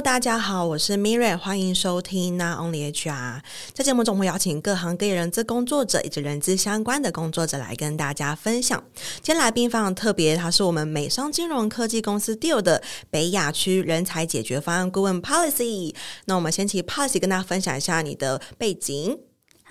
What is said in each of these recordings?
大家好，我是 MIRRE，欢迎收听 Not Only HR。在节目中，我会邀请各行各业人资工作者以及人资相关的工作者来跟大家分享。今天来宾非常特别，他是我们美商金融科技公司 Deal 的北亚区人才解决方案顾问 Policy。那我们先请 Policy 跟大家分享一下你的背景。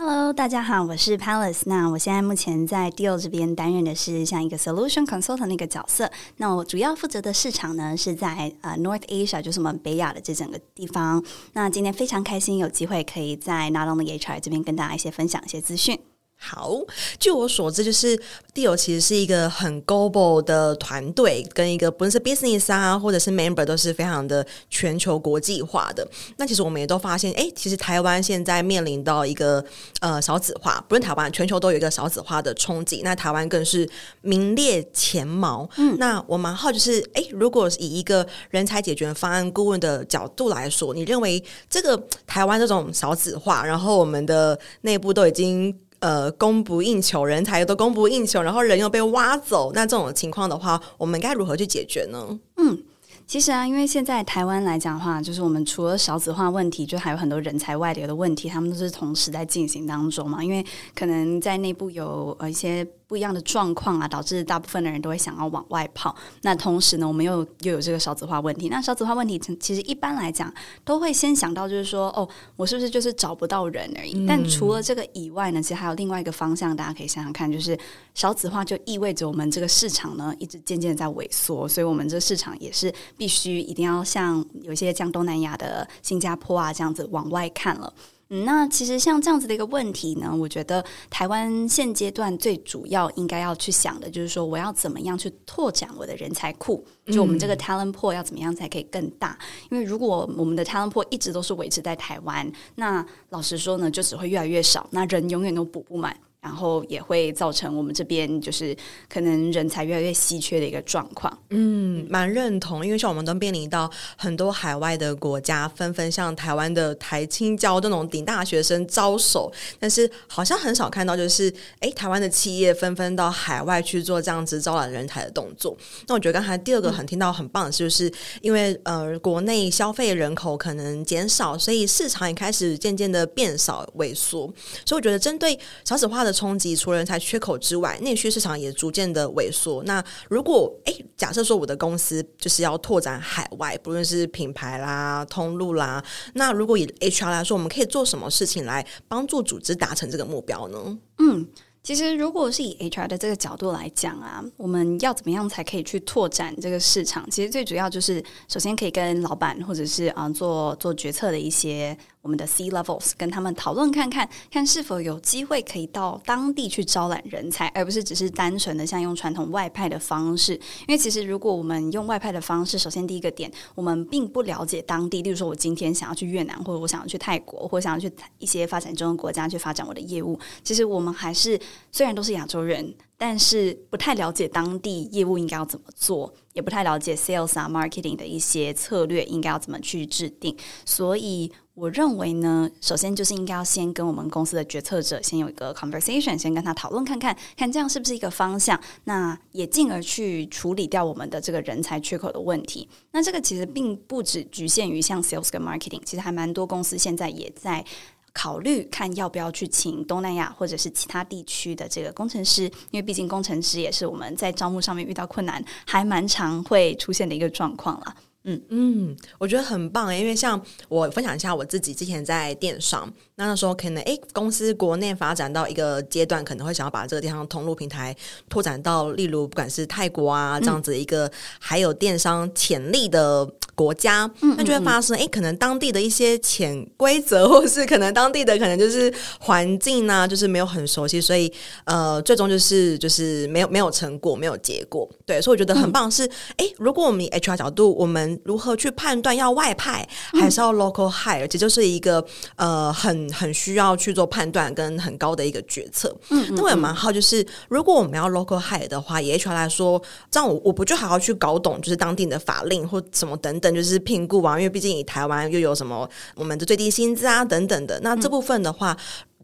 Hello，大家好，我是 Palace。那我现在目前在 Deal 这边担任的是像一个 Solution Consultant 那个角色。那我主要负责的市场呢是在呃 North Asia，就是我们北亚的这整个地方。那今天非常开心有机会可以在 Not Only HR 这边跟大家一些分享一些资讯。好，据我所知，就是 Deal 其实是一个很 global 的团队，跟一个不论是 business 啊，或者是 member 都是非常的全球国际化的。那其实我们也都发现，哎，其实台湾现在面临到一个呃少子化，不论台湾，全球都有一个少子化的冲击。那台湾更是名列前茅。嗯，那我蛮好就是，哎，如果以一个人才解决方案顾问的角度来说，你认为这个台湾这种少子化，然后我们的内部都已经。呃，供不应求，人才都供不应求，然后人又被挖走，那这种情况的话，我们该如何去解决呢？嗯，其实啊，因为现在台湾来讲的话，就是我们除了少子化问题，就还有很多人才外流的问题，他们都是同时在进行当中嘛。因为可能在内部有呃一些。不一样的状况啊，导致大部分的人都会想要往外跑。那同时呢，我们又又有这个少子化问题。那少子化问题，其实一般来讲，都会先想到就是说，哦，我是不是就是找不到人而已？嗯。但除了这个以外呢，其实还有另外一个方向，大家可以想想看，就是少子化就意味着我们这个市场呢，一直渐渐在萎缩。所以，我们这个市场也是必须一定要像有些像东南亚的新加坡啊这样子往外看了。嗯，那其实像这样子的一个问题呢，我觉得台湾现阶段最主要应该要去想的就是说，我要怎么样去拓展我的人才库，就我们这个 talent pool 要怎么样才可以更大？因为如果我们的 talent pool 一直都是维持在台湾，那老实说呢，就只会越来越少，那人永远都补不满。然后也会造成我们这边就是可能人才越来越稀缺的一个状况。嗯，蛮认同，因为像我们都面临到很多海外的国家纷纷向台湾的台青交这种顶大学生招手，但是好像很少看到就是哎，台湾的企业纷纷到海外去做这样子招揽人才的动作。那我觉得刚才第二个很听到很棒的是，就是因为呃国内消费人口可能减少，所以市场也开始渐渐的变少萎缩。所以我觉得针对少子化的冲击，除了人才缺口之外，内需市场也逐渐的萎缩。那如果哎，假设说我的公司就是要拓展海外，不论是品牌啦、通路啦，那如果以 HR 来说，我们可以做什么事情来帮助组织达成这个目标呢？嗯，其实如果是以 HR 的这个角度来讲啊，我们要怎么样才可以去拓展这个市场？其实最主要就是，首先可以跟老板或者是啊做做决策的一些。我们的 C levels 跟他们讨论看看，看是否有机会可以到当地去招揽人才，而不是只是单纯的像用传统外派的方式。因为其实如果我们用外派的方式，首先第一个点，我们并不了解当地。例如说，我今天想要去越南，或者我想要去泰国，或者想要去一些发展中的国家去发展我的业务。其实我们还是虽然都是亚洲人，但是不太了解当地业务应该要怎么做，也不太了解 sales 啊 marketing 的一些策略应该要怎么去制定，所以。我认为呢，首先就是应该要先跟我们公司的决策者先有一个 conversation，先跟他讨论看看，看这样是不是一个方向。那也进而去处理掉我们的这个人才缺口的问题。那这个其实并不只局限于像 sales 跟 marketing，其实还蛮多公司现在也在考虑看要不要去请东南亚或者是其他地区的这个工程师，因为毕竟工程师也是我们在招募上面遇到困难还蛮常会出现的一个状况了。嗯。嗯，我觉得很棒，因为像我分享一下我自己之前在电商，那那时候可能哎，公司国内发展到一个阶段，可能会想要把这个电商通路平台拓展到，例如不管是泰国啊这样子一个还有电商潜力的国家，嗯，那就会发生哎，可能当地的一些潜规则，或是可能当地的可能就是环境呢，就是没有很熟悉，所以呃，最终就是就是没有没有成果，没有结果。对，所以我觉得很棒是，哎、如果我们以 HR 角度，我们如何去判断要外派还是要 local hire？这就是一个呃很很需要去做判断跟很高的一个决策。嗯，那我也蛮好，就是如果我们要 local hire 的话，以 HR 来说，这样我我不就好好去搞懂就是当地的法令或什么等等，就是评估啊？因为毕竟以台湾又有什么我们的最低薪资啊等等的，那这部分的话。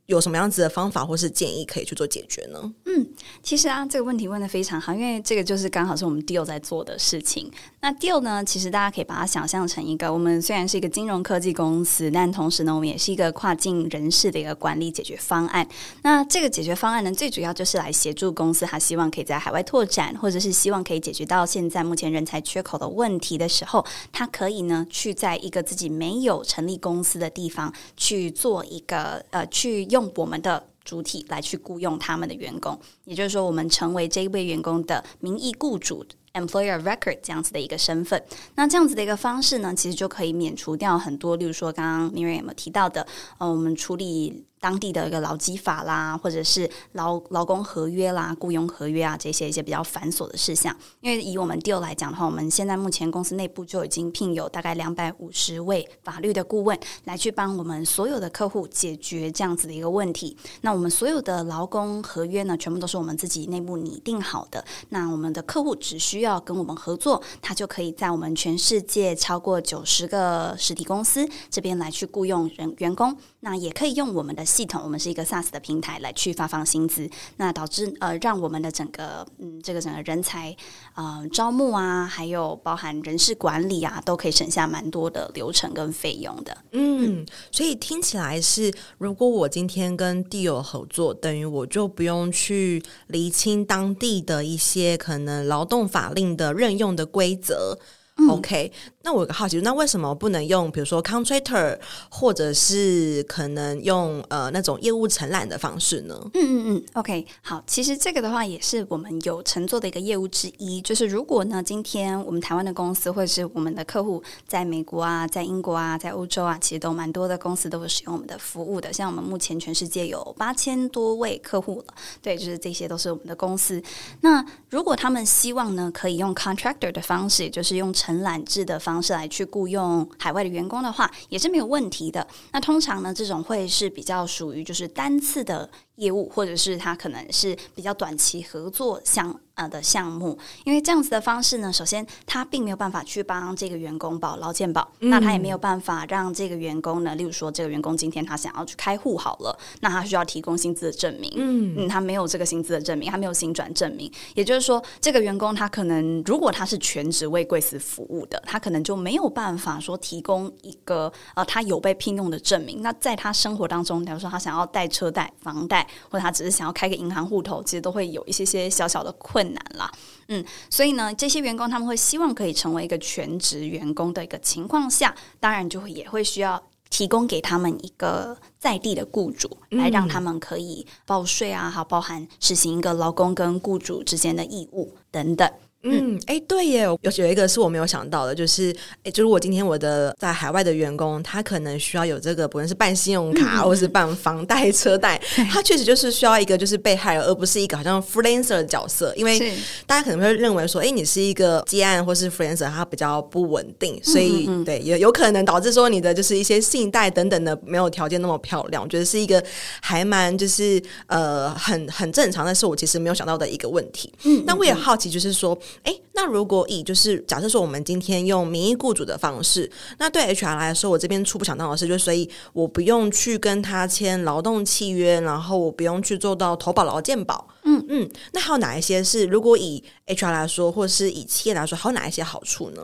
有什么样子的方法或是建议可以去做解决呢？嗯，其实啊，这个问题问的非常好，因为这个就是刚好是我们 Deal 在做的事情。那 Deal 呢，其实大家可以把它想象成一个，我们虽然是一个金融科技公司，但同时呢，我们也是一个跨境人事的一个管理解决方案。那这个解决方案呢，最主要就是来协助公司，他希望可以在海外拓展，或者是希望可以解决到现在目前人才缺口的问题的时候，他可以呢去在一个自己没有成立公司的地方去做一个呃，去用我们的。主体来去雇佣他们的员工，也就是说，我们成为这一位员工的名义雇主 （employer record） 这样子的一个身份。那这样子的一个方式呢，其实就可以免除掉很多，例如说刚刚 Miriam 提到的，呃，我们处理。当地的一个劳基法啦，或者是劳劳工合约啦、雇佣合约啊，这些一些比较繁琐的事项。因为以我们 Deal 来讲的话，我们现在目前公司内部就已经聘有大概两百五十位法律的顾问，来去帮我们所有的客户解决这样子的一个问题。那我们所有的劳工合约呢，全部都是我们自己内部拟定好的。那我们的客户只需要跟我们合作，他就可以在我们全世界超过九十个实体公司这边来去雇佣人员工。那也可以用我们的系统，我们是一个 SaaS 的平台来去发放薪资，那导致呃让我们的整个嗯这个整个人才呃招募啊，还有包含人事管理啊，都可以省下蛮多的流程跟费用的。嗯，所以听起来是，如果我今天跟 Deal 合作，等于我就不用去厘清当地的一些可能劳动法令的任用的规则。嗯、OK。那我有个好奇，那为什么不能用比如说 contractor，或者是可能用呃那种业务承揽的方式呢？嗯嗯嗯，OK，好，其实这个的话也是我们有乘坐的一个业务之一。就是如果呢，今天我们台湾的公司或者是我们的客户在美国啊、在英国啊、在欧洲啊，其实都蛮多的公司都会使用我们的服务的。像我们目前全世界有八千多位客户了，对，就是这些都是我们的公司。那如果他们希望呢，可以用 contractor 的方式，也就是用承揽制的方式。方式来去雇佣海外的员工的话，也是没有问题的。那通常呢，这种会是比较属于就是单次的业务，或者是他可能是比较短期合作项。呃的项目，因为这样子的方式呢，首先他并没有办法去帮这个员工保劳健保，嗯，那他也没有办法让这个员工呢，例如说这个员工今天他想要去开户好了，那他需要提供薪资的证明，嗯，嗯，他没有这个薪资的证明，他没有薪转证明，也就是说，这个员工他可能如果他是全职为贵司服务的，他可能就没有办法说提供一个呃他有被聘用的证明。那在他生活当中，比如说他想要贷车贷、房贷，或者他只是想要开个银行户头，其实都会有一些些小小的困难。难了，嗯，所以呢，这些员工他们会希望可以成为一个全职员工的一个情况下，当然就会也会需要提供给他们一个在地的雇主，来让他们可以报税啊，还有包含实行一个劳工跟雇主之间的义务等等。嗯，哎，对耶，有有一个是我没有想到的，就是，哎，就是我今天我的在海外的员工，他可能需要有这个，不论是办信用卡，或是办房贷、车贷，他确实就是需要一个就是被害人，而不是一个好像 freelancer 的角色，因为大家可能会认为说，哎，你是一个接案或是 freelancer，他比较不稳定，所以嗯嗯。对，也有可能导致说你的就是一些信贷等等的没有条件那么漂亮，我觉得是一个还蛮就是呃很很正常，但是我其实没有想到的一个问题。嗯，那我也好奇，就是说。哎，那如果以就是假设说，我们今天用名义雇主的方式，那对 HR 来说，我这边初步想到的是，就所以我不用去跟他签劳动契约，然后我不用去做到投保劳健保。嗯嗯，那还有哪一些是如果以 HR 来说，或是以企业来说，还有哪一些好处呢？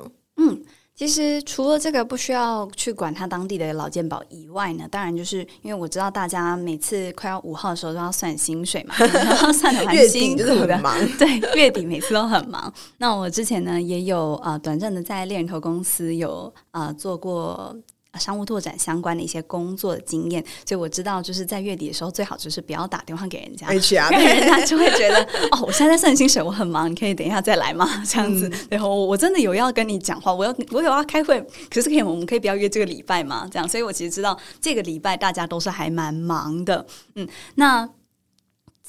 嗯。其实除了这个不需要去管他当地的老健保以外呢，当然就是因为我知道大家每次快要五号的时候都要算薪水嘛，然后算的蛮辛苦的，很忙。对，月底每次都很忙。那我之前呢也有啊、呃，短暂的在猎人头公司有啊、呃、做过。商务拓展相关的一些工作的经验，所以我知道，就是在月底的时候，最好就是不要打电话给人家，HR，人家就会觉得哦，我现在在算薪水，我很忙，你可以等一下再来吗？这样子，嗯、然后我真的有要跟你讲话，我要我有要开会，可是可以，我们可以不要约这个礼拜吗？这样，所以我其实知道这个礼拜大家都是还蛮忙的，嗯，那。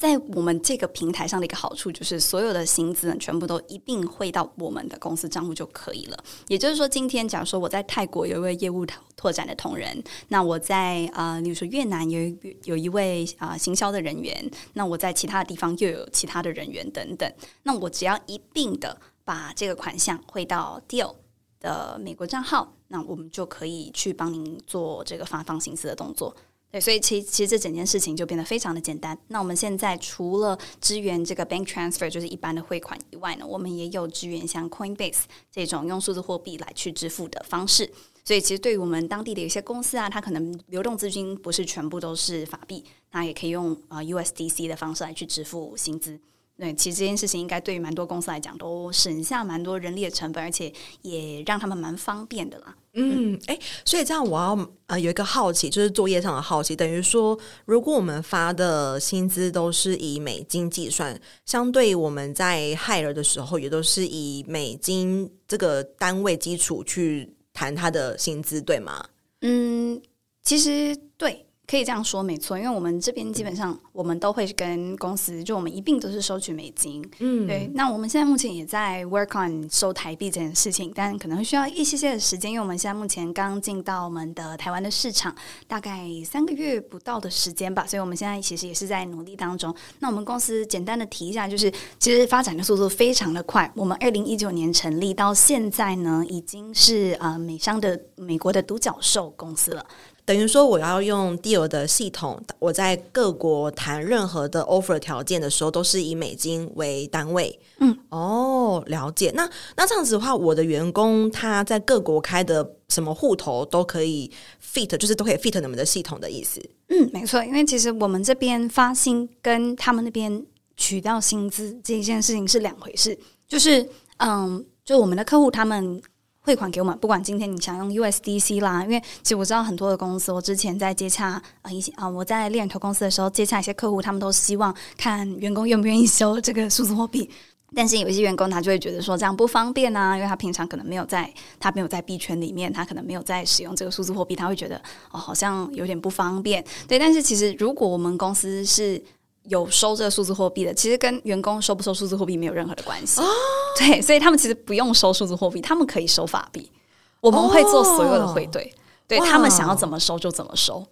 在我们这个平台上的一个好处就是，所有的薪资呢，全部都一并汇到我们的公司账户就可以了。也就是说，今天假如说我在泰国有一位业务拓展的同仁，那我在啊，比如说越南有有一位啊、行销的人员，那我在其他的地方又有其他的人员等等，那我只要一并的把这个款项汇到 Deal 的美国账号，那我们就可以去帮您做这个发放薪资的动作。对，所以其其实这整件事情就变得非常的简单。那我们现在除了支援这个 bank transfer，就是一般的汇款以外呢，我们也有支援像 Coinbase 这种用数字货币来去支付的方式。所以其实对于我们当地的一些公司啊，它可能流动资金不是全部都是法币，它也可以用呃 USDC 的方式来去支付薪资。对，其实这件事情应该对于蛮多公司来讲都省下蛮多人力的成本，而且也让他们蛮方便的啦。嗯，哎，所以这样我要呃有一个好奇，就是作业上的好奇，等于说，如果我们发的薪资都是以美金计算，相对我们在 hire 的时候也都是以美金这个单位基础去谈他的薪资，对吗？嗯，其实对。可以这样说，没错，因为我们这边基本上我们都会跟公司，就我们一并都是收取美金，嗯，对。那我们现在目前也在 work on 收台币这件事情，但可能需要一些些的时间，因为我们现在目前刚进到我们的台湾的市场，大概三个月不到的时间吧，所以我们现在其实也是在努力当中。那我们公司简单的提一下，就是其实发展的速度非常的快，我们二零一九年成立到现在呢，已经是呃美商的美国的独角兽公司了。等于说，我要用 Deal 的系统，我在各国谈任何的 offer 条件的时候，都是以美金为单位。嗯，哦，了解。那那这样子的话，我的员工他在各国开的什么户头都可以 fit，就是都可以 fit 你们的系统的意思。嗯，没错。因为其实我们这边发薪跟他们那边取到薪资这一件事情是两回事。就是，嗯，就我们的客户他们。汇款给我们，不管今天你想用 USDC 啦，因为其实我知道很多的公司，我之前在接洽啊一些啊，我在猎人头公司的时候接洽一些客户，他们都希望看员工愿不愿意收这个数字货币，但是有一些员工他就会觉得说这样不方便啊，因为他平常可能没有在他没有在币圈里面，他可能没有在使用这个数字货币，他会觉得哦好像有点不方便。对，但是其实如果我们公司是有收这个数字货币的，其实跟员工收不收数字货币没有任何的关系。哦，对，所以他们其实不用收数字货币，他们可以收法币。我们会做所有的汇兑，哦，对他们想要怎么收就怎么收。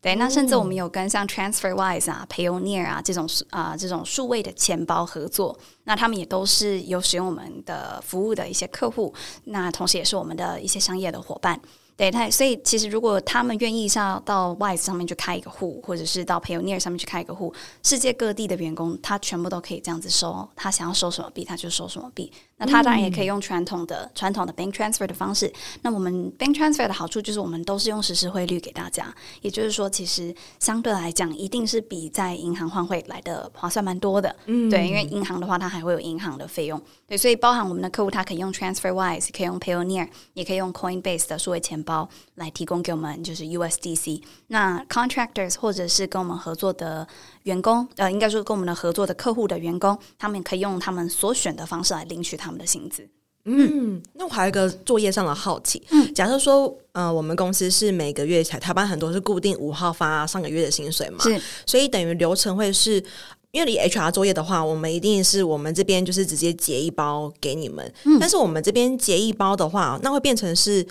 对，那甚至我们有跟像 TransferWise 啊、Payoneer 啊这种啊、呃、这种数位的钱包合作，那他们也都是有使用我们的服务的一些客户，那同时也是我们的一些商业的伙伴。对，他所以其实如果他们愿意上到 Wise 上面去开一个户，或者是到 Payoneer 上面去开一个户，世界各地的员工他全部都可以这样子收，他想要收什么币他就收什么币。那他当然也可以用传统的传统的 Bank Transfer 的方式。那我们 Bank Transfer 的好处就是我们都是用实时汇率给大家，也就是说，其实相对来讲一定是比在银行换汇来的划算蛮多的。嗯，对，因为银行的话它还会有银行的费用。对，所以包含我们的客户他可以用 TransferWise，可以用 Payoneer，也可以用 Coinbase 的数位钱包来提供给我们，就是 USDC。那 Contractors 或者是跟我们合作的员工，呃，应该说跟我们的合作的客户的员工，他们可以用他们所选的方式来领取他们的薪资。嗯，那我还有一个作业上的好奇，嗯，假设说，呃，我们公司是每个月才台湾很多是固定五号发上个月的薪水嘛，是，所以等于流程会是。因为你 HR 作业的话，我们一定是我们这边就是直接结一包给你们。嗯，但是我们这边结一包的话，那会变成是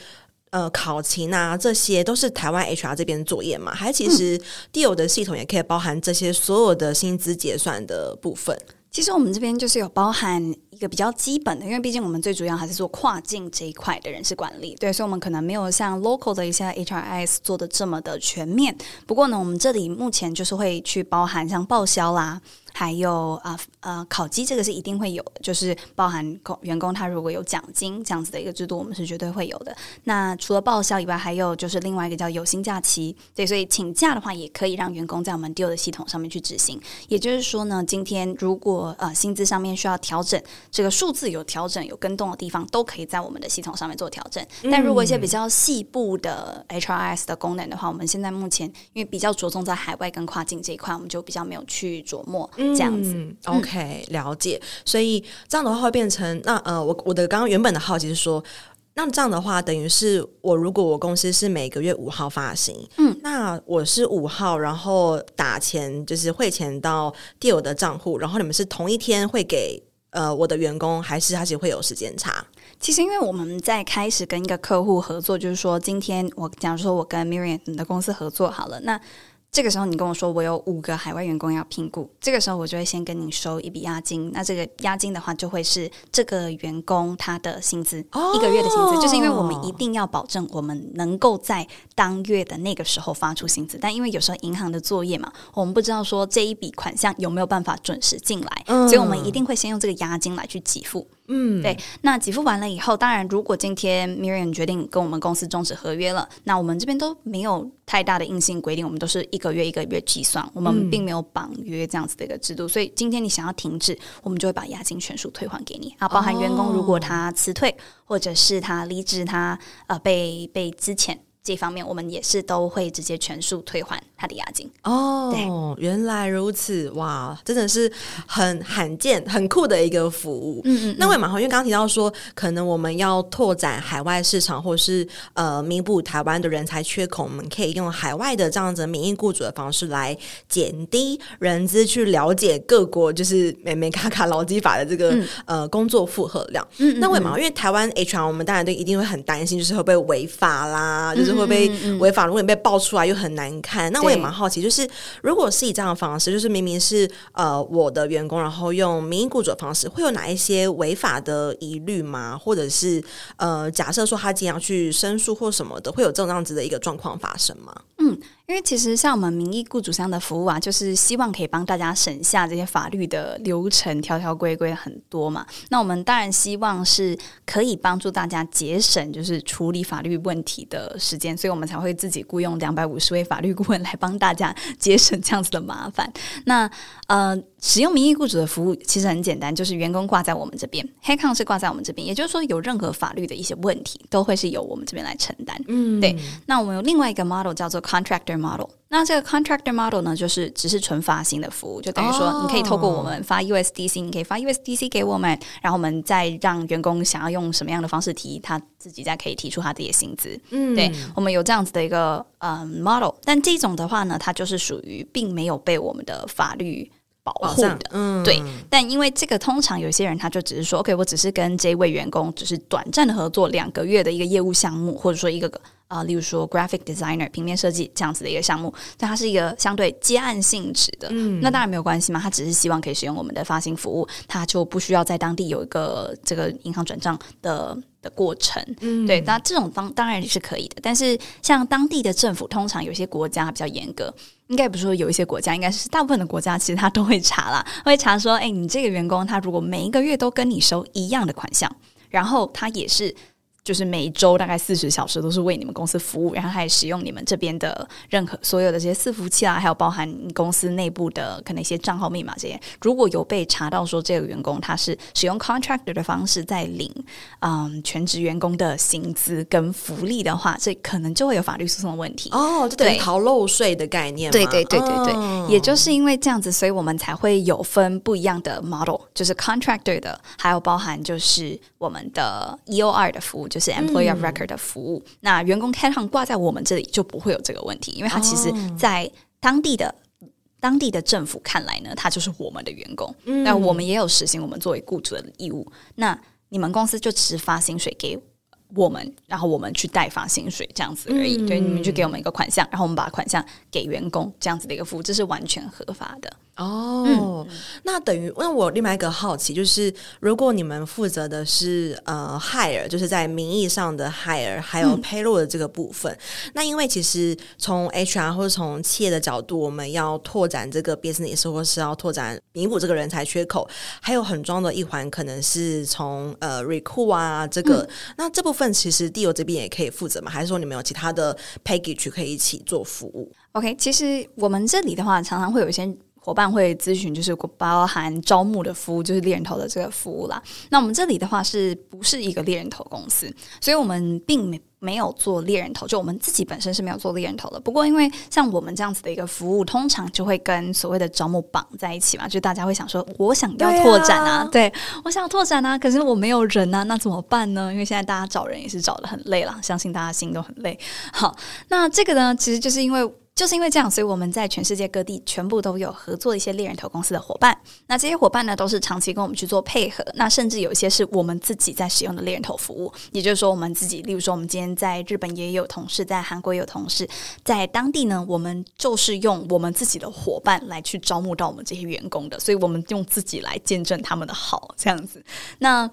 呃考勤啊，这些都是台湾 HR 这边作业嘛？还其实 Deal 的系统也可以包含这些所有的薪资结算的部分。其实我们这边就是有包含一个比较基本的，因为毕竟我们最主要还是做跨境这一块的人事管理，对，所以我们可能没有像 local 的一些 HRIS 做的这么的全面。不过呢，我们这里目前就是会去包含像报销啦。还有啊呃，考绩这个是一定会有的，就是包含员工他如果有奖金这样子的一个制度，我们是绝对会有的。那除了报销以外，还有就是另外一个叫有薪假期，对，所以请假的话也可以让员工在我们 Deal 的系统上面去执行。也就是说呢，今天如果呃薪资上面需要调整，这个数字有调整有跟动的地方，都可以在我们的系统上面做调整。但如果一些比较细部的 HRIS 的功能的话，我们现在目前因为比较着重在海外跟跨境这一块，我们就比较没有去琢磨。这样子，嗯，OK，了解。所以这样的话会变成那呃，我我的刚刚原本的好奇是说，那这样的话等于是我如果我公司是每个月五号发行，嗯，那我是五号，然后打钱就是汇钱到 Deal 的账户，然后你们是同一天会给呃我的员工，还是还是会有时间差？其实因为我们在开始跟一个客户合作，就是说今天我假如说我跟 Miriam 你的公司合作好了，那。这个时候你跟我说我有五个海外员工要聘雇，这个时候我就会先跟你收一笔押金。那这个押金的话，就会是这个员工他的薪资，哦、一个月的薪资，就是因为我们一定要保证我们能够在当月的那个时候发出薪资。但因为有时候银行的作业嘛，我们不知道说这一笔款项有没有办法准时进来，嗯、所以我们一定会先用这个押金来去给付。嗯，对。那给付完了以后，当然如果今天 Miriam 决定跟我们公司终止合约了，那我们这边都没有太大的硬性规定，我们都是一个月一个月计算，我们并没有绑约这样子的一个制度。嗯、所以今天你想要停止，我们就会把押金全数退还给你啊，包含员工如果他辞退、哦、或者是他离职，他呃被被资遣。这方面我们也是都会直接全数退还他的押金哦。对原来如此，哇，真的是很罕见、很酷的一个服务。嗯嗯。那我也蛮好，因为刚刚提到说，可能我们要拓展海外市场，或是呃弥补台湾的人才缺口，我们可以用海外的这样子名义雇主的方式来减低人资去了解各国就是美美卡卡劳基法的这个、嗯、呃工作负荷量。嗯。那为什么？因为台湾 HR 我们当然都一定会很担心，就是会不会违法啦，就是。会被违法，如果你被爆出来又很难看。那我也蛮好奇，就是如果是以这样的方式，就是明明是呃我的员工，然后用名义雇主的方式，会有哪一些违法的疑虑吗？或者是呃假设说他经常去申诉或什么的，会有这种样子的一个状况发生吗？嗯。因为其实像我们名义雇主这样的服务啊，就是希望可以帮大家省下这些法律的流程，条条规规很多嘛。那我们当然希望是可以帮助大家节省就是处理法律问题的时间，所以我们才会自己雇佣两百五十位法律顾问来帮大家节省这样子的麻烦。那呃。使用名义雇主的服务其实很简单，就是员工挂在我们这边，Headcount 是挂在我们这边，也就是说有任何法律的一些问题都会是由我们这边来承担。嗯，对。那我们有另外一个 model 叫做 Contractor Model，那这个 Contractor Model 呢，就是只是纯发薪的服务，就等于说你可以透过我们发 USDC，你可以发 USDC 给我们，然后我们再让员工想要用什么样的方式提，他自己再可以提出他自己的薪资。嗯，对，我们有这样子的一个嗯 model，但这种的话呢，它就是属于并没有被我们的法律。保护的，嗯，对，但因为这个通常有些人他就只是说，OK，我只是跟这位员工只是短暂的合作两个月的一个业务项目，或者说一个啊、呃，例如说 graphic designer 平面设计这样子的一个项目，但它是一个相对接案性质的，嗯，那当然没有关系嘛，他只是希望可以使用我们的发行服务，他就不需要在当地有一个这个银行转账的的过程，嗯，对，那这种当当然也是可以的，但是像当地的政府，通常有些国家比较严格。应该不是说有一些国家，应该是大部分的国家，其实他都会查啦，会查说，哎，你这个员工他如果每一个月都跟你收一样的款项，然后他也是。就是每一周大概四十小时都是为你们公司服务，然后还使用你们这边的任何所有的这些伺服器啊，还有包含你公司内部的可能一些账号密码这些，如果有被查到说这个员工他是使用 contractor 的方式在领嗯全职员工的薪资跟福利的话，这可能就会有法律诉讼的问题哦，对，逃漏税的概念，对对对对对，哦、也就是因为这样子，所以我们才会有分不一样的 model，就是 contractor 的，还有包含就是我们的 EOR 的服务。就是 employee of record 的服务，嗯、那员工 headcount 挂在我们这里就不会有这个问题，因为他其实，在当地的、哦、当地的政府看来呢，他就是我们的员工，那、嗯、我们也有实行我们作为雇主的义务。那你们公司就只发薪水给我们，然后我们去代发薪水这样子而已。对、嗯，你们就给我们一个款项，然后我们把款项给员工，这样子的一个服务，这是完全合法的。哦，嗯、那等于那我另外一个好奇就是，如果你们负责的是呃 hire，就是在名义上的 hire，还有 payroll 的这个部分，嗯、那因为其实从 HR 或者从企业的角度，我们要拓展这个 business，或是要拓展弥补这个人才缺口，还有很重要的一环，可能是从呃 recruit 啊这个，嗯、那这部分其实 Deal 这边也可以负责吗？还是说你们有其他的 package 可以一起做服务？OK，其实我们这里的话，常常会有一些。伙伴会咨询，就是包含招募的服务，就是猎人头的这个服务啦。那我们这里的话，是不是一个猎人头公司？所以我们并没没有做猎人头，就我们自己本身是没有做猎人头的。不过，因为像我们这样子的一个服务，通常就会跟所谓的招募绑在一起嘛，就大家会想说，我想要拓展啊，对我想要拓展啊，可是我没有人啊，那怎么办呢？因为现在大家找人也是找的很累了，相信大家心都很累。好，那这个呢，其实就是因为。就是因为这样，所以我们在全世界各地全部都有合作一些猎人头公司的伙伴。那这些伙伴呢，都是长期跟我们去做配合。那甚至有一些是我们自己在使用的猎人头服务，也就是说，我们自己，例如说，我们今天在日本也有同事，在韩国也有同事，在当地呢，我们就是用我们自己的伙伴来去招募到我们这些员工的，所以我们用自己来见证他们的好，这样子。那。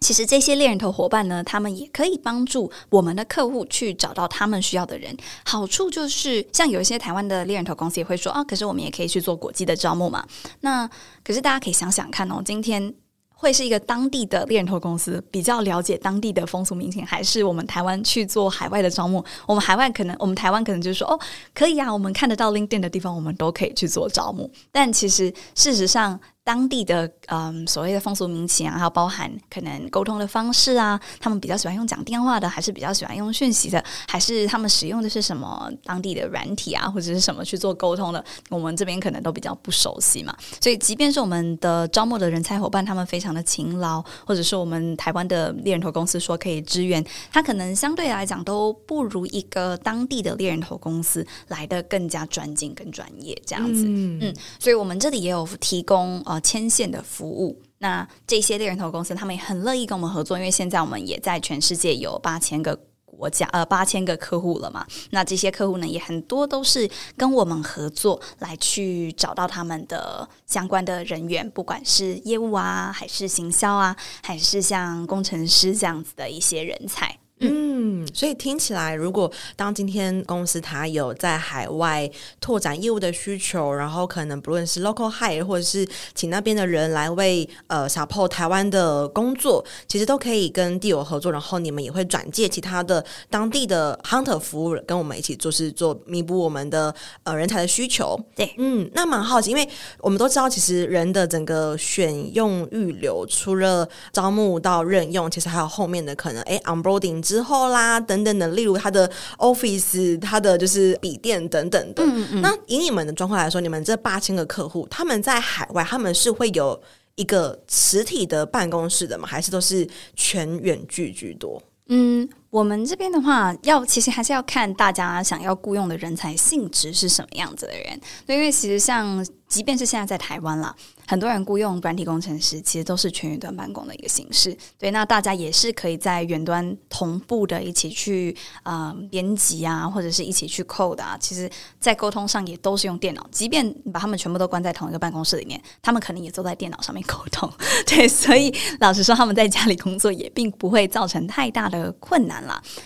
其实这些猎人头伙伴呢，他们也可以帮助我们的客户去找到他们需要的人。好处就是，像有一些台湾的猎人头公司也会说啊，可是我们也可以去做国际的招募嘛。那可是大家可以想想看哦，今天会是一个当地的猎人头公司比较了解当地的风俗民情，还是我们台湾去做海外的招募？我们海外可能，我们台湾可能就是说哦，可以啊，我们看得到 LinkedIn 的地方，我们都可以去做招募。但其实事实上。当地的嗯，所谓的风俗民情啊，还有包含可能沟通的方式啊，他们比较喜欢用讲电话的，还是比较喜欢用讯息的，还是他们使用的是什么当地的软体啊，或者是什么去做沟通的？我们这边可能都比较不熟悉嘛。所以，即便是我们的招募的人才伙伴，他们非常的勤劳，或者是我们台湾的猎人头公司说可以支援，他可能相对来讲都不如一个当地的猎人头公司来的更加专精、跟专业这样子。嗯，嗯，所以我们这里也有提供呃。牵线的服务，那这些猎人头公司他们也很乐意跟我们合作，因为现在我们也在全世界有八千个国家，呃，八千个客户了嘛。那这些客户呢，也很多都是跟我们合作来去找到他们的相关的人员，不管是业务啊，还是行销啊，还是像工程师这样子的一些人才。嗯，所以听起来，如果当今天公司它有在海外拓展业务的需求，然后可能不论是 local hire 或者是请那边的人来为呃 support 台湾的工作，其实都可以跟地友合作，然后你们也会转介其他的当地的 hunter 服务，跟我们一起做是做弥补我们的呃人才的需求。对，嗯，那蛮好奇，因为我们都知道，其实人的整个选用预留，除了招募到任用，其实还有后面的可能，哎，onboarding。之后啦，等等的，例如他的 Office，他的就是笔电等等的。嗯嗯。那以你们的状况来说，你们这八千个客户，他们在海外，他们是会有一个实体的办公室的吗？还是都是全远距居多？嗯，我们这边的话，要其实还是要看大家想要雇佣的人才性质是什么样子的人。对，因为其实像，即便是现在在台湾啦。很多人雇佣软体工程师，其实都是全云端办公的一个形式。对，那大家也是可以在远端同步的一起去啊、编辑啊，或者是一起去 code 啊。其实，在沟通上也都是用电脑。即便把他们全部都关在同一个办公室里面，他们可能也坐在电脑上面沟通。对，所以老实说，他们在家里工作也并不会造成太大的困难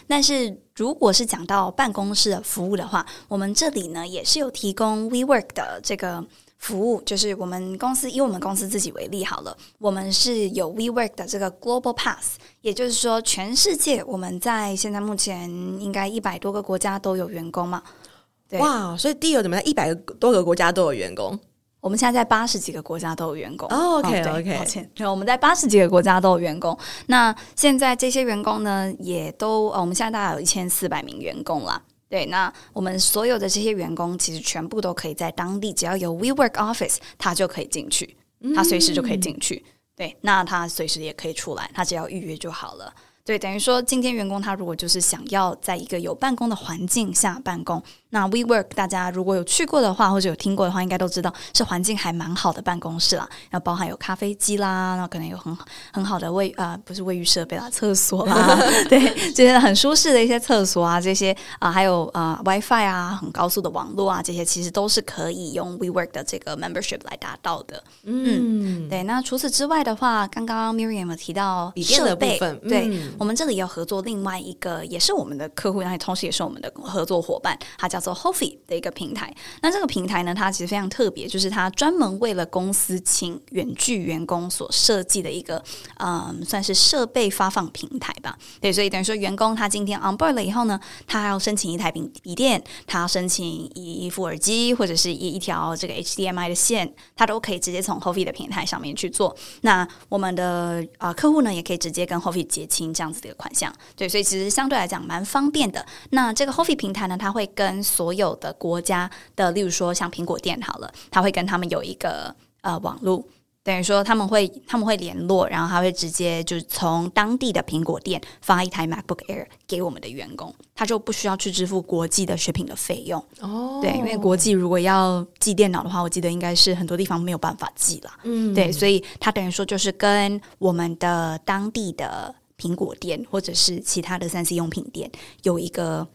但是，如果是讲到办公室的服务的话，我们这里呢也是有提供 WeWork 的这个。服务就是我们公司，以我们公司自己为例好了，我们是有 WeWork 的这个 Global Pass，也就是说，全世界我们在现在目前应该一百多个国家都有员工嘛？对，哇，所以 DIO 怎么在一百多个国家都有员工？我们现在在八十几个国家都有员工。Oh, OK OK，抱歉，我们在八十几个国家都有员工。那现在这些员工呢，也都，我们现在大概有一千四百名员工啦。对，那我们所有的这些员工其实全部都可以在当地，只要有 WeWork Office，他就可以进去，他随时就可以进去。嗯、对，那他随时也可以出来，他只要预约就好了。对，等于说今天员工他如果就是想要在一个有办公的环境下办公。那 WeWork 大家如果有去过的话，或者有听过的话，应该都知道是环境还蛮好的办公室啦。然后包含有咖啡机啦，然后可能有很很好的卫啊、呃，不是卫浴设备啦，厕所啦，对，这些很舒适的一些厕所啊，这些啊、呃，还有啊、呃、WiFi 啊，很高速的网络啊，这些其实都是可以用 WeWork 的这个 membership 来达到的。嗯，嗯对。那除此之外的话，刚刚 Miriam 有提到设备的部分，嗯、对我们这里要合作另外一个，也是我们的客户，然后同时也是我们的合作伙伴，他叫。做 Hofi 的一个平台，那这个平台呢，它其实非常特别，就是它专门为了公司请远距员工所设计的一个，嗯，算是设备发放平台吧。对，所以等于说，员工他今天 on board 了以后呢，他要申请一台笔笔电，他要申请一一副耳机，或者是一一条这个 HDMI 的线，他都可以直接从 Hofi 的平台上面去做。那我们的啊、客户呢，也可以直接跟 Hofi 结清这样子的一个款项。对，所以其实相对来讲蛮方便的。那这个 Hofi 平台呢，它会跟所有的国家的，例如说像苹果店好了，他会跟他们有一个呃网络，等于说他们会他们会联络，然后他会直接就是从当地的苹果店发一台 MacBook Air 给我们的员工，他就不需要去支付国际的 shipping 的费用。哦，对，因为国际如果要寄电脑的话，我记得应该是很多地方没有办法寄了。嗯，对，所以他等于说就是跟我们的当地的苹果店或者是其他的三 C 用品店有一个。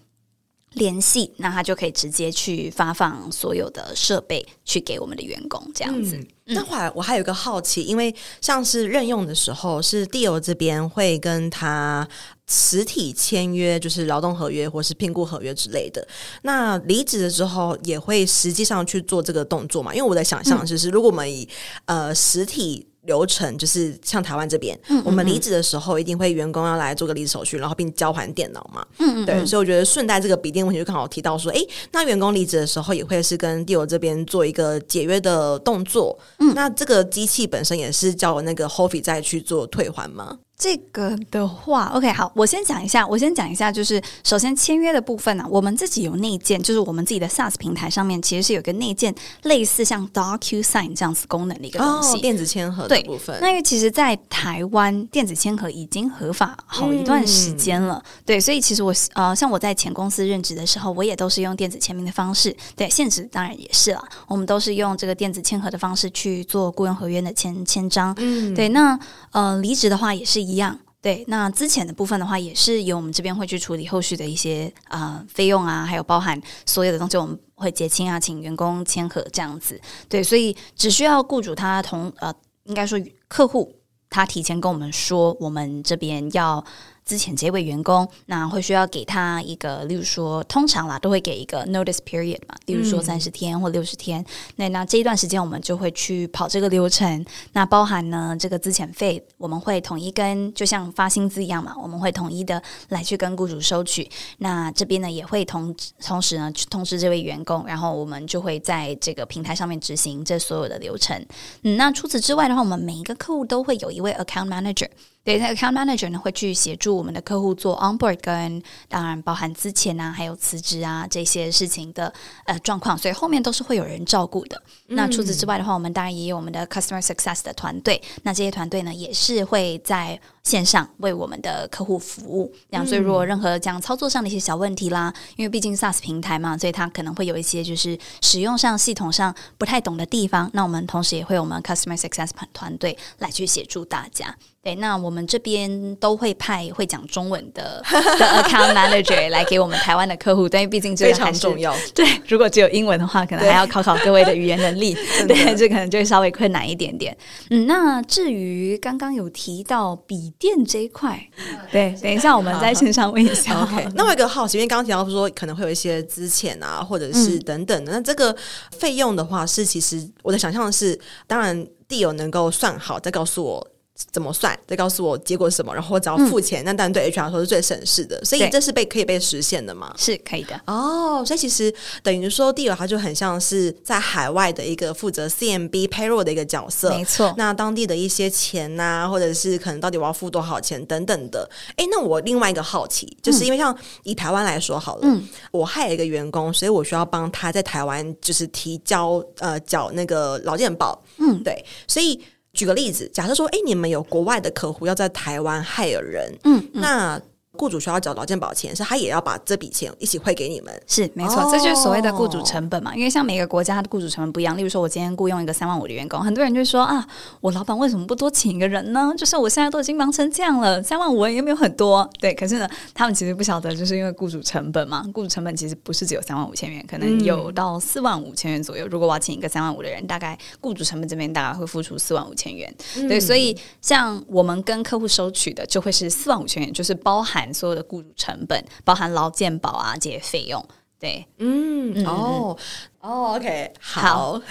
联系，那他就可以直接去发放所有的设备去给我们的员工，这样子。嗯嗯、那后来我还有一个好奇，因为像是任用的时候，是 Deal 这边会跟他实体签约，就是劳动合约或是聘雇合约之类的。那离职的时候也会实际上去做这个动作嘛？因为我的想象就是，如果我们以呃实体。流程就是像台湾这边，嗯嗯嗯，我们离职的时候一定会员工要来做个离职手续，然后并交还电脑嘛。嗯，嗯嗯，对，所以我觉得顺带这个笔电问题就刚好提到说，哎，那员工离职的时候也会是跟 Deal 这边做一个解约的动作。嗯，那这个机器本身也是叫那个 Hofi 再去做退还吗？这个的话，OK，好，我先讲一下，我先讲一下，就是首先签约的部分呢、啊，我们自己有内建，就是我们自己的 SaaS 平台上面其实是有个内建，类似像 DocuSign 这样子功能的一个东西，哦、电子签合的部分。那因为其实，在台湾电子签合已经合法好一段时间了，嗯、对，所以其实我呃，像我在前公司任职的时候，我也都是用电子签名的方式，对，现职当然也是了，我们都是用这个电子签合的方式去做雇佣合约的签签章，嗯，对，那呃，离职的话也是。一样，对，那之前的部分的话，也是由我们这边会去处理后续的一些呃费用啊，还有包含所有的东西，我们会结清啊，请员工签合这样子。对，所以只需要雇主他同呃，应该说客户他提前跟我们说，我们这边要。之前这位员工，那会需要给他一个，例如说，通常啦都会给一个 notice period 嘛，例如说三十天或六十天。嗯、那那这一段时间我们就会去跑这个流程，那包含呢这个资遣费，我们会统一跟就像发薪资一样嘛，我们会统一的来去跟雇主收取。那这边呢也会同同时呢去通知这位员工，然后我们就会在这个平台上面执行这所有的流程。嗯，那除此之外的话，我们每一个客户都会有一位 account manager。对，那 account manager 呢会去协助我们的客户做 onboard，跟当然包含资前啊，还有辞职啊这些事情的呃状况，所以后面都是会有人照顾的。嗯、那除此之外的话，我们当然也有我们的 customer success 的团队，那这些团队呢也是会在线上为我们的客户服务。这样，所以如果任何这样操作上的一些小问题啦，因为毕竟 SaaS 平台嘛，所以它可能会有一些就是使用上系统上不太懂的地方，那我们同时也会有我们 customer success 团团队来去协助大家。对，那我们这边都会派会讲中文的 的 account manager 来给我们台湾的客户，但因为毕竟这个还是非常重要。对，如果只有英文的话，可能还要考考各位的语言能力，对，对，这可能就会稍微困难一点点。嗯，那至于刚刚有提到笔电这一块，对，等一下我们在线上问一下。OK，那我有一个好奇，因为刚刚提到说可能会有一些资遣啊，或者是等等的，嗯、那这个费用的话，是其实我的想象是，当然 Deal 能够算好，再告诉我。怎么算？再告诉我结果是什么，然后我只要付钱。嗯、那当然对 HR 来说是最省事的，所以这是被可以被实现的吗？是可以的哦。所以其实等于说，Deal 它就很像是在海外的一个负责 CMB payroll 的一个角色，没错。那当地的一些钱呐、啊，或者是可能到底我要付多少钱等等的。哎，那我另外一个好奇，就是因为像以台湾来说好了，嗯、我还有一个员工，所以我需要帮他在台湾就是提交呃缴那个劳健保，嗯，对，所以。举个例子，假设说，哎，你们有国外的客户要在台湾 hire 人，嗯，嗯那。雇主需要缴劳健保钱，是他也要把这笔钱一起汇给你们，是没错，哦、这就是所谓的雇主成本嘛。因为像每个国家的雇主成本不一样，例如说，我今天雇佣一个三万五的员工，很多人就说啊，我老板为什么不多请一个人呢？就是我现在都已经忙成这样了，三万五也没有很多，对。可是呢，他们其实不晓得，就是因为雇主成本嘛，雇主成本其实不是只有三万五千元，可能有到四万五千元左右。嗯、如果我要请一个三万五的人，大概雇主成本这边大概会付出四万五千元，嗯、对。所以像我们跟客户收取的就会是四万五千元，就是包含所有的雇主成本。包含劳健保啊这些费用，对，嗯，嗯哦，哦，OK，好，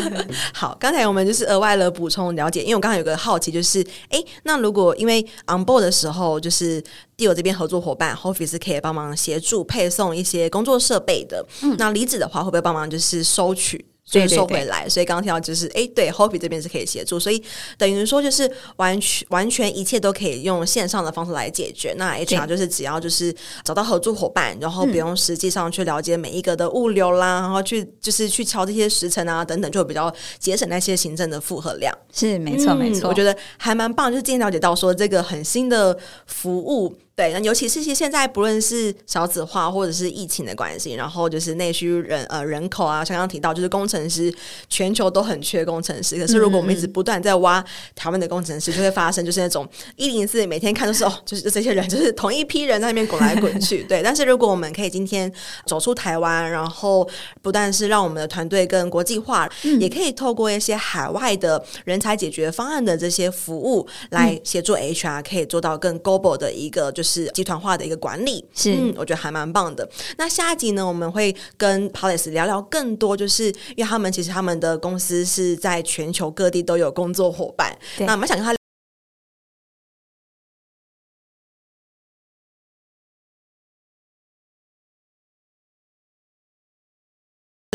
好，刚才我们就是额外的补充了解，因为我刚才有个好奇，就是，哎，那如果因为 on board 的时候，就是 Deal 这边合作伙伴 Hoffice 可以帮忙协助配送一些工作设备的，嗯，那离职的话会不会帮忙就是收取？就是收回来。所以刚刚听到就是，哎，对，Hopi 这边是可以协助，所以等于说就是完全完全一切都可以用线上的方式来解决。那 HR 就是只要就是找到合作伙伴，然后不用实际上去了解每一个的物流啦，嗯、然后去就是去敲这些时辰啊等等，就比较节省那些行政的负荷量。是没错、嗯、没错，我觉得还蛮棒，就是今天了解到说这个很新的服务。对，那尤其是现在不论是少子化或者是疫情的关系，然后就是内需人呃人口啊，像刚刚提到就是工程师，全球都很缺工程师。可是如果我们一直不断在挖台湾的工程师，就会发生就是那种一零四每天看都是哦，就是这些人就是同一批人在那边滚来滚去。对，但是如果我们可以今天走出台湾，然后不但是让我们的团队更国际化，嗯，也可以透过一些海外的人才解决方案的这些服务来协助 HR，可以做到更 global 的一个就是。是集团化的一个管理，是、嗯、我觉得还蛮棒的。那下一集呢，我们会跟 Palace 聊聊更多，就是因为他们其实他们的公司是在全球各地都有工作伙伴，那我们想跟他。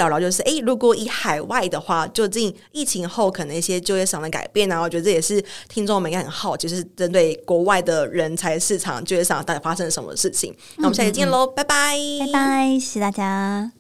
聊聊就是，哎，如果以海外的话，究竟疫情后可能一些就业上的改变呢？我觉得这也是听众们应该很好奇，就是针对国外的人才市场就业市场到底发生了什么事情。那我们下期见喽，拜拜，拜拜，谢谢大家。